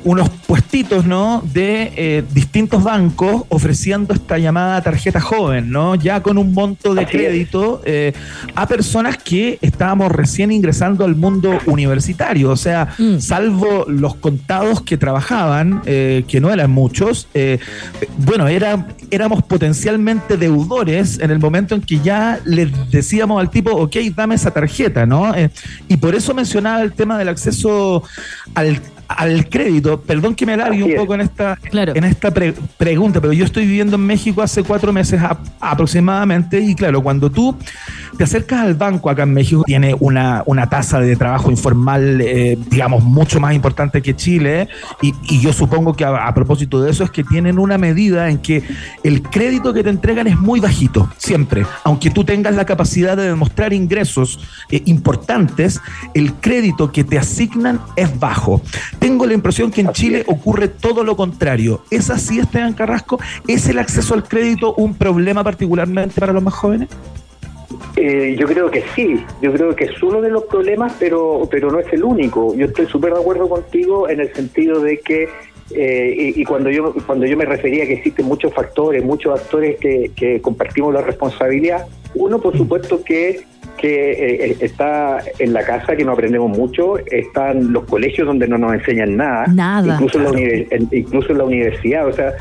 unos puestitos, ¿no? De distintos bancos ofreciendo esta llamada tarjeta joven, ¿no? Ya con un monto de crédito a personas que estábamos recién ingresando al mundo universitario, o sea, salvo los contados que trabajaban, eh, que no eran muchos, eh, bueno, era, éramos potencialmente deudores en el momento en que ya le decíamos al tipo, ok, dame esa tarjeta, ¿no? Eh, y por eso mencionaba el tema del acceso al al crédito, perdón que me alargue un poco en esta, en esta pre- pregunta, pero yo estoy viviendo en México hace cuatro meses a- aproximadamente y claro, cuando tú te acercas al banco acá en México, tiene una, una tasa de trabajo informal, eh, digamos, mucho más importante que Chile y, y yo supongo que a, a propósito de eso es que tienen una medida en que el crédito que te entregan es muy bajito, siempre, aunque tú tengas la capacidad de demostrar ingresos eh, importantes, el crédito que te asignan es bajo. Tengo la impresión que en Chile ocurre todo lo contrario. ¿Es así, Esteban Carrasco? ¿Es el acceso al crédito un problema particularmente para los más jóvenes? Eh, yo creo que sí, yo creo que es uno de los problemas, pero, pero no es el único. Yo estoy súper de acuerdo contigo en el sentido de que, eh, y, y cuando yo cuando yo me refería a que existen muchos factores, muchos actores que, que compartimos la responsabilidad, uno por supuesto que que eh, está en la casa, que no aprendemos mucho, están los colegios donde no nos enseñan nada, Nada. incluso, en la incluso en la universidad, o sea,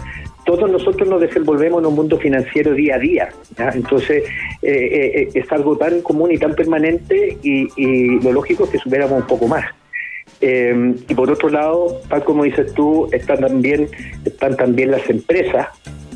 todos nosotros nos desenvolvemos en un mundo financiero día a día. ¿ya? Entonces, eh, eh, eh, es algo tan común y tan permanente y, y lo lógico es que supiéramos un poco más. Eh, y por otro lado, tal como dices tú, están también, están también las empresas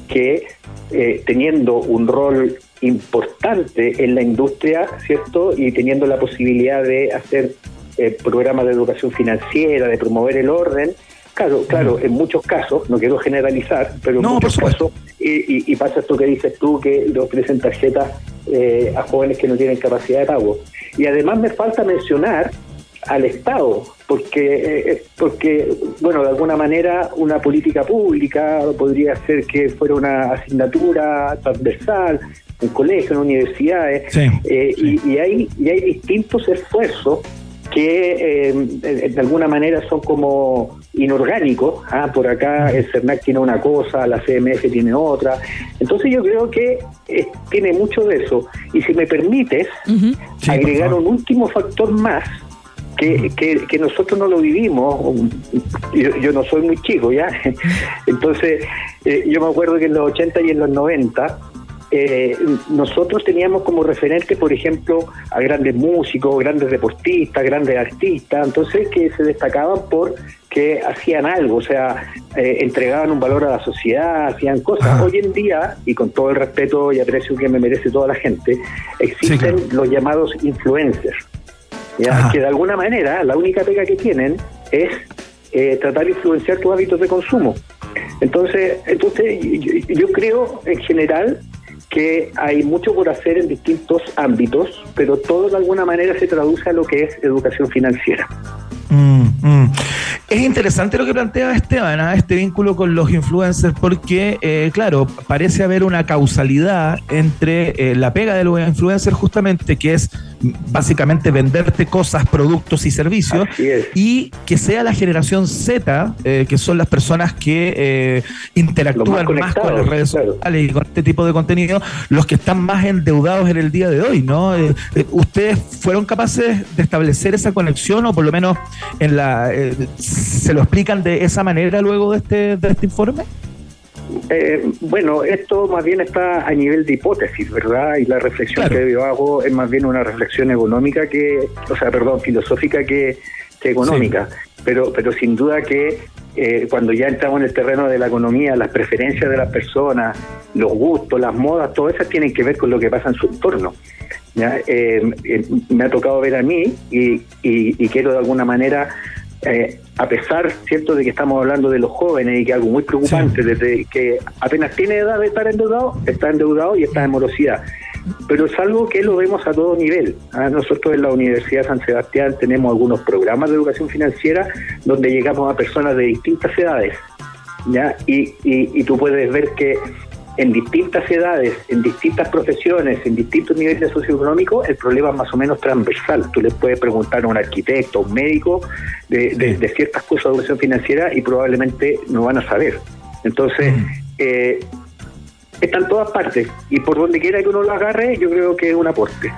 que eh, teniendo un rol importante en la industria, ¿cierto? Y teniendo la posibilidad de hacer eh, programas de educación financiera, de promover el orden. Claro, claro, en muchos casos, no quiero generalizar, pero en No, muchos casos, y, y- y pasa esto que dices tú, que le ofrecen tarjetas eh, a jóvenes que no tienen capacidad de pago. Y además me falta mencionar al Estado, porque, eh, porque bueno, de alguna manera una política pública podría ser que fuera una asignatura transversal en colegios, en universidades, Sí, eh, Y, y hay, y hay distintos esfuerzos que eh, de alguna manera son como inorgánicos. Ah, por acá el CERNAC tiene una cosa, la CMF tiene otra. Entonces yo creo que eh, tiene mucho de eso. Y si me permites. Sí, agregar un último factor más que, que, que nosotros no lo vivimos. Yo, yo no soy muy chico, ¿ya? <laughs> Entonces, eh, yo me acuerdo que en los 80 y en los 90 eh, nosotros teníamos como referente, por ejemplo, a grandes músicos, grandes deportistas, grandes artistas, entonces que se destacaban por que hacían algo, o sea, eh, entregaban un valor a la sociedad, hacían cosas. Ajá. Hoy en día, y con todo el respeto y aprecio que me merece toda la gente, existen claro. los llamados influencers, ¿ya? Que de alguna manera la única pega que tienen es eh, tratar de influenciar tus hábitos de consumo. Entonces, entonces yo, yo creo en general que hay mucho por hacer en distintos ámbitos, pero todo de alguna manera se traduce a lo que es educación financiera. Mm, mm. Es interesante lo que plantea Esteban, ¿ah? este vínculo con los influencers, porque, eh, claro, parece haber una causalidad entre eh, la pega de los influencers, justamente, que es básicamente venderte cosas, productos y servicios, y que sea la generación Z, eh, que son las personas que eh, interactúan más más, con las redes claro. sociales y con este tipo de contenido, los que están más endeudados en el día de hoy, ¿no? Eh, eh, ¿Ustedes fueron capaces de establecer esa conexión o por lo menos en la eh, se lo explican de esa manera luego de este, de este informe? Eh, bueno, esto más bien está a nivel de hipótesis, ¿verdad? Y la reflexión Claro. que yo hago es más bien una reflexión económica que, o sea, perdón, filosófica que, que económica. Pero, pero sin duda que eh, cuando ya entramos en el terreno de la economía, las preferencias de las personas, los gustos, las modas, todo eso tienen que ver con lo que pasa en su entorno. ¿ya? Eh, eh, me ha tocado ver a mí y, y- y quiero de alguna manera, eh, a pesar cierto de que estamos hablando de los jóvenes y que algo muy preocupante, desde que apenas tiene edad de estar endeudado, está endeudado y está en morosidad. Pero es algo que lo vemos a todo nivel. ¿ah? Nosotros en la Universidad de San Sebastián tenemos algunos programas de educación financiera donde llegamos a personas de distintas edades. ¿ya? Y, y, y tú puedes ver que en distintas edades, en distintas profesiones, en distintos niveles socioeconómicos, el problema es más o menos transversal. Tú le puedes preguntar a un arquitecto, a un médico, de, de- de ciertas cosas de educación financiera y probablemente no van a saber. Entonces, eh, está en todas partes y por donde quiera que uno lo agarre, yo creo que es un aporte.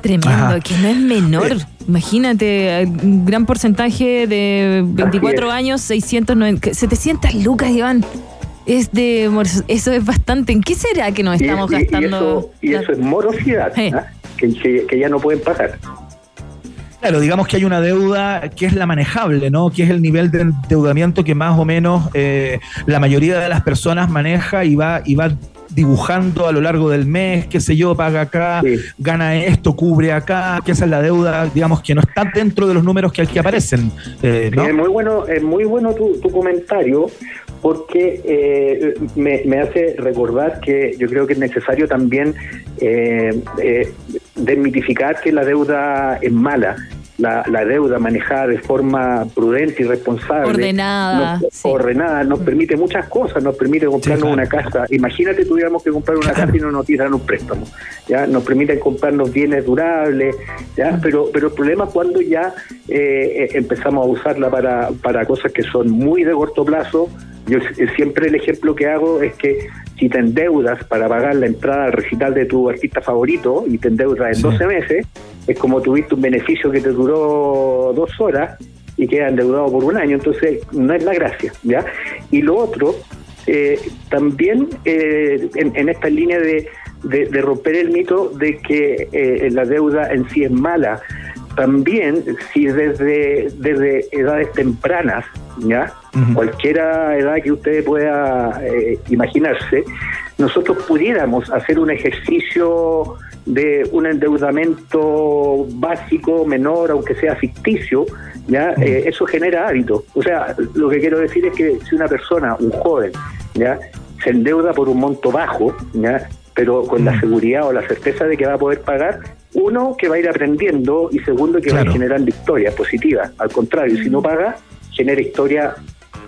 Tremendo, Ajá. que no es menor. Imagínate, un gran porcentaje de 24 es. años, 690, 700 lucas, Iván. Es de, eso es bastante. ¿En qué será que nos estamos y, y gastando? eso, y eso es morosidad, Sí. ¿ah? que, que- que ya no pueden pagar. Claro, digamos que hay una deuda que es la manejable, ¿no? Que es el nivel de endeudamiento que más o menos eh, la mayoría de las personas maneja y va, y va dibujando a lo largo del mes, qué sé yo, paga acá, Sí. gana esto, cubre acá, que esa es la deuda, digamos, que no está dentro de los números que aquí aparecen, eh, ¿no? Es muy bueno, es muy bueno tu, tu comentario porque eh, me, me hace recordar que yo creo que es necesario también eh, eh, desmitificar que la deuda es mala. La, la deuda manejada de forma prudente y responsable, Ordenada, nos- sí. ordenada, nos permite muchas cosas, nos permite comprarnos claro. una casa. Imagínate tuviéramos que comprar una casa y no nos tiran un préstamo, ya nos permiten comprarnos bienes durables, ya, pero pero el problema es cuando ya eh, eh, empezamos a usarla para para cosas que son muy de corto plazo. Yo eh, siempre el ejemplo que hago es que si te endeudas para pagar la entrada al recital de tu artista favorito y te endeudas en Sí. 12 meses, es como tuviste un beneficio que te duró dos horas y queda endeudado por un año, entonces no es la gracia, ¿ya? Y lo otro, eh, también eh, en, en esta línea de, de- de romper el mito de que eh, la deuda en sí es mala, también si desde, desde edades tempranas, ¿ya? Cualquiera edad que usted pueda eh, imaginarse, nosotros pudiéramos hacer un ejercicio de un endeudamiento básico, menor, aunque sea ficticio, ya Eh, eso genera hábitos. O sea, lo que quiero decir es que si una persona, un joven, ya se endeuda por un monto bajo, ya pero con la seguridad o la certeza de que va a poder pagar, uno que va a ir aprendiendo y segundo que va a ir generando historias positivas. Al contrario, si no paga, genera historias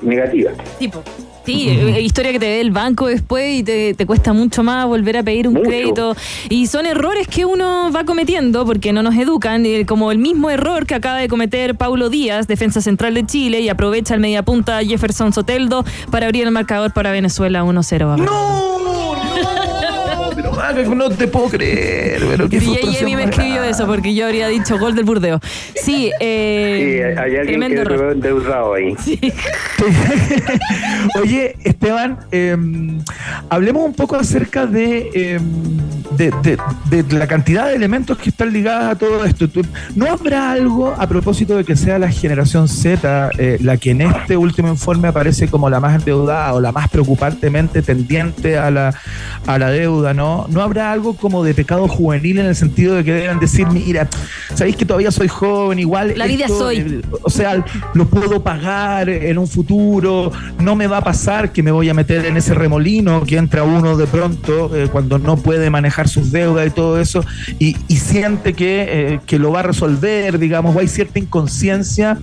negativas. Tipo. Sí, eh, historia que te dé el banco después y te, te cuesta mucho más volver a pedir un Mucho. crédito. Y son errores que uno va cometiendo porque no nos educan, eh, como el mismo error que acaba de cometer Paulo Díaz, defensa central de Chile, y aprovecha el mediapunta Jefferson Soteldo para abrir el marcador para Venezuela 1-0. ¡No! Maca, no te puedo creer, pero qué <laughs> Y frustración Emi me escribió eso porque yo habría dicho gol del burdeo. Sí, <laughs> eh, Sí, hay alguien que quedó endeudado ahí. <laughs> Oye, Esteban, eh, hablemos un poco acerca de, eh, de, de- de la cantidad de elementos que están ligados a todo esto. ¿No habrá algo a propósito de que sea la generación Z eh, la que en este último informe aparece como la más endeudada o la más preocupantemente tendiente a la, a la deuda? ¿no? ¿No habrá algo como de pecado juvenil en el sentido de que deben decir, mira, sabéis que todavía soy joven, igual... La vida esto, soy. eh, o sea, lo puedo pagar en un futuro, no me va a pasar que me voy a meter en ese remolino que entra uno de pronto eh, cuando no puede manejar sus deudas y todo eso y, y siente que, eh, que lo va a resolver, digamos, o hay cierta inconsciencia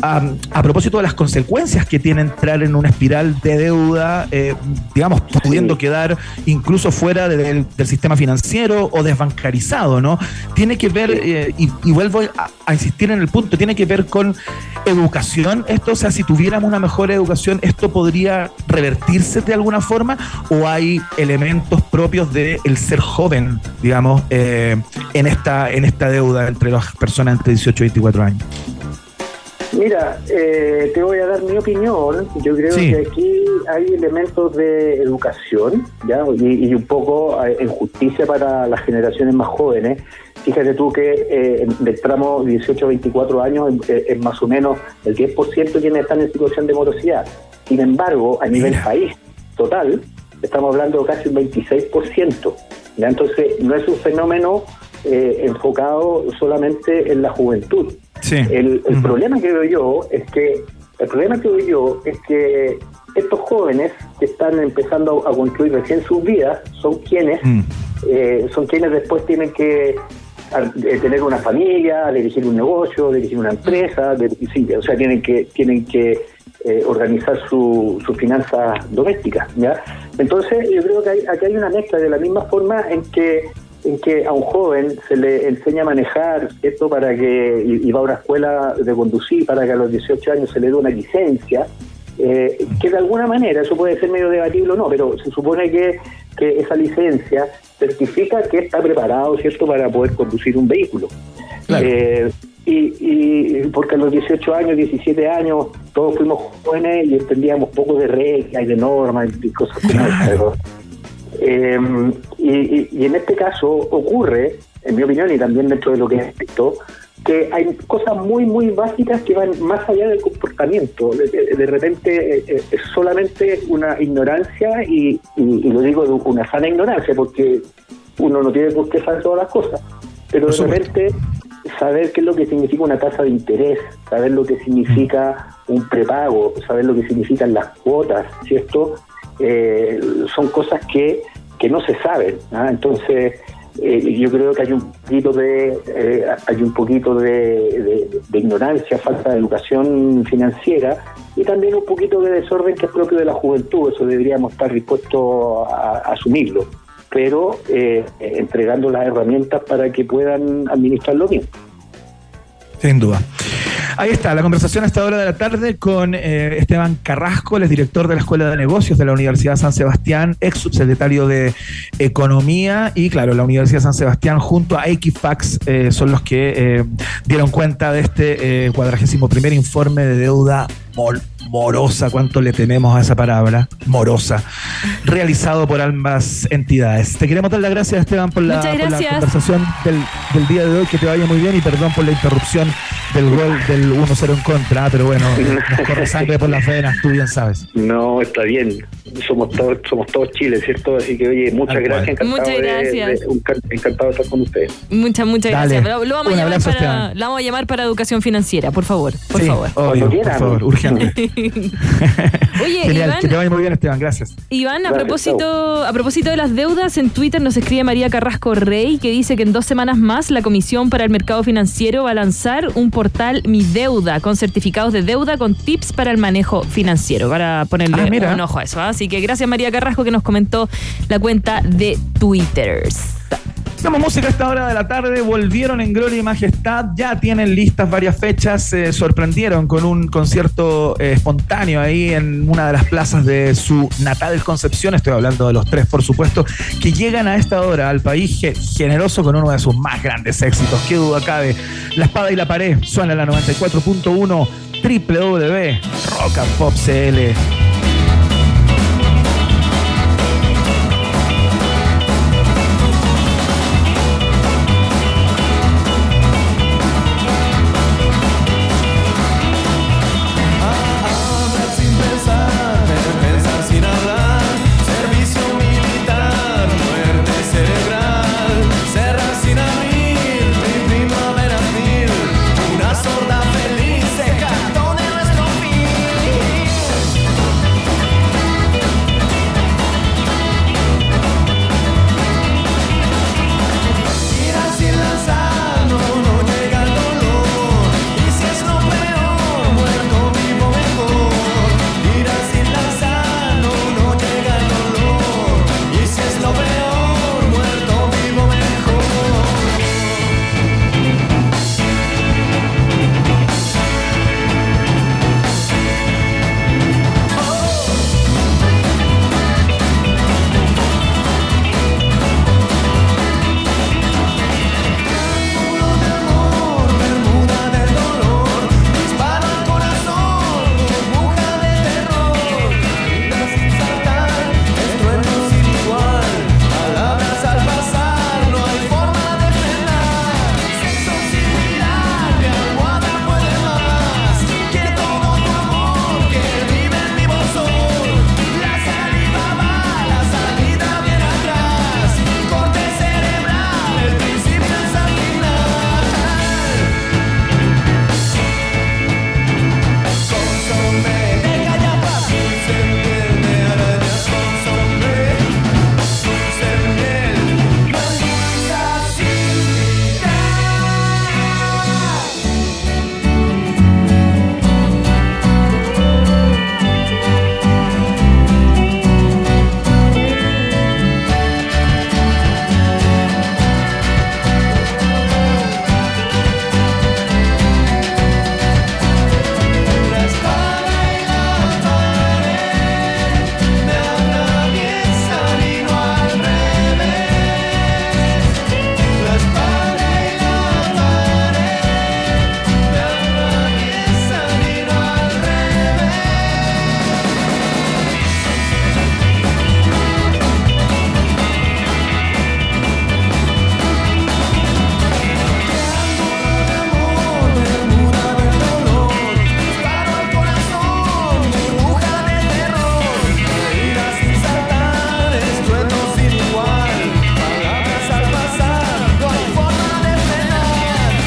a propósito de las consecuencias que tiene entrar en una espiral de deuda, eh, digamos, pudiendo quedar incluso fuera de- del, del sistema financiero o desbancarizado, ¿no? Tiene que ver, eh, y, y vuelvo a, a insistir en el punto, tiene que ver con educación. Esto, o sea, si tuviéramos una mejor educación, ¿esto podría revertirse de alguna forma? ¿O hay elementos propios del ser joven, digamos, eh, en, esta, en esta deuda entre las personas entre 18 y 24 años? Mira, eh, te voy a dar mi opinión. Yo creo Sí. que aquí hay elementos de educación ya y, y un poco eh, en justicia para las generaciones más jóvenes. Fíjate tú que eh, del tramo 18-24 años eh, es más o menos el 10% quienes están en situación de morosidad. Sin embargo, a nivel país total, estamos hablando de casi un 26%. ¿ya? Entonces, no es un fenómeno eh, enfocado solamente en la juventud. Sí. El, el problema que veo yo es que el problema que veo yo es que estos jóvenes que están empezando a construir recién sus vidas son quienes eh, son quienes después tienen que eh, tener una familia, dirigir un negocio, dirigir una empresa, de- sí, o sea, tienen que tienen que eh, organizar su- sus finanzas domésticas, ¿ya? Entonces, yo creo que hay, aquí hay una mezcla de la misma forma en que en que a un joven se le enseña a manejar esto para que y, y va a una escuela de conducir para que a los 18 años se le dé una licencia eh, que de alguna manera eso puede ser medio debatible o no pero se supone que, que esa licencia certifica que está preparado cierto para poder conducir un vehículo. Eh, y, y porque a los 18 años 17 años todos fuimos jóvenes y entendíamos poco de reglas y de normas y cosas como esas, ¿no? Eh, y, y- y en este caso ocurre, en mi opinión, y también dentro de lo que he visto, que hay cosas muy, muy básicas que van más allá del comportamiento. De, repente eh, eh, es solamente una ignorancia y, y- y lo digo de una sana ignorancia, porque uno no tiene por qué saber todas las cosas. Pero de repente saber qué es lo que significa una tasa de interés, saber lo que significa un prepago, saber lo que significan las cuotas, ¿cierto? Eh, son cosas que, que no se saben. ¿ah? Entonces, eh, yo creo que hay un poquito de eh, hay un poquito de, ignorancia, falta de educación financiera y también un poquito de desorden que es propio de la juventud. Eso deberíamos estar dispuestos a, a asumirlo, pero eh, entregando las herramientas para que puedan administrarlo bien. Sin duda. Ahí está, la conversación a esta hora de la tarde con eh, Esteban Carrasco, el director de la Escuela de Negocios de la Universidad San Sebastián, ex subsecretario de Economía y claro, la Universidad San Sebastián junto a Equifax eh, son los que eh, dieron cuenta de este cuadragésimo primer informe de deuda mol- morosa, cuánto le tememos a esa palabra, morosa, realizado por ambas entidades. Te queremos dar las gracias, Esteban, por la, por conversación del, del día de hoy, que te vaya muy bien y perdón por la interrupción del gol del 1-0 en contra, pero bueno, nos corre sangre por las venas, tú bien sabes. No, está bien. Somos todos, somos todos Chile, ¿cierto? Así que, oye, muchas cual. gracias. Encantado Muchas de- gracias. de- un ca- encantado de estar con ustedes. Muchas, muchas Dale. gracias. Lo, lo vamos a Un llamar abrazo, para, Esteban. la vamos a llamar para educación financiera, por favor. Por Sí, favor. obvio, por favor, urgente. <laughs> <laughs> Oye, Genial, Iván, que te vaya muy bien, Esteban, gracias. Iván, a Gracias, propósito, a propósito de las deudas, en Twitter nos escribe María Carrasco Rey que dice que en dos semanas más la Comisión para el Mercado Financiero va a lanzar un portal Mi Deuda con certificados de deuda con tips para el manejo financiero, para ponerle Ah, un ojo a eso. ¿ah? Así que gracias María Carrasco que nos comentó la cuenta de Twitter. Tenemos música a esta hora de la tarde, volvieron en Gloria y Majestad, ya tienen listas varias fechas, se sorprendieron con un concierto eh, espontáneo ahí en una de las plazas de su natal Concepción, estoy hablando de los tres por supuesto, que llegan a esta hora al país ge- generoso con uno de sus más grandes éxitos, qué duda cabe, La Espada y la Pared, suena en la 94.1 www.rockandpopcl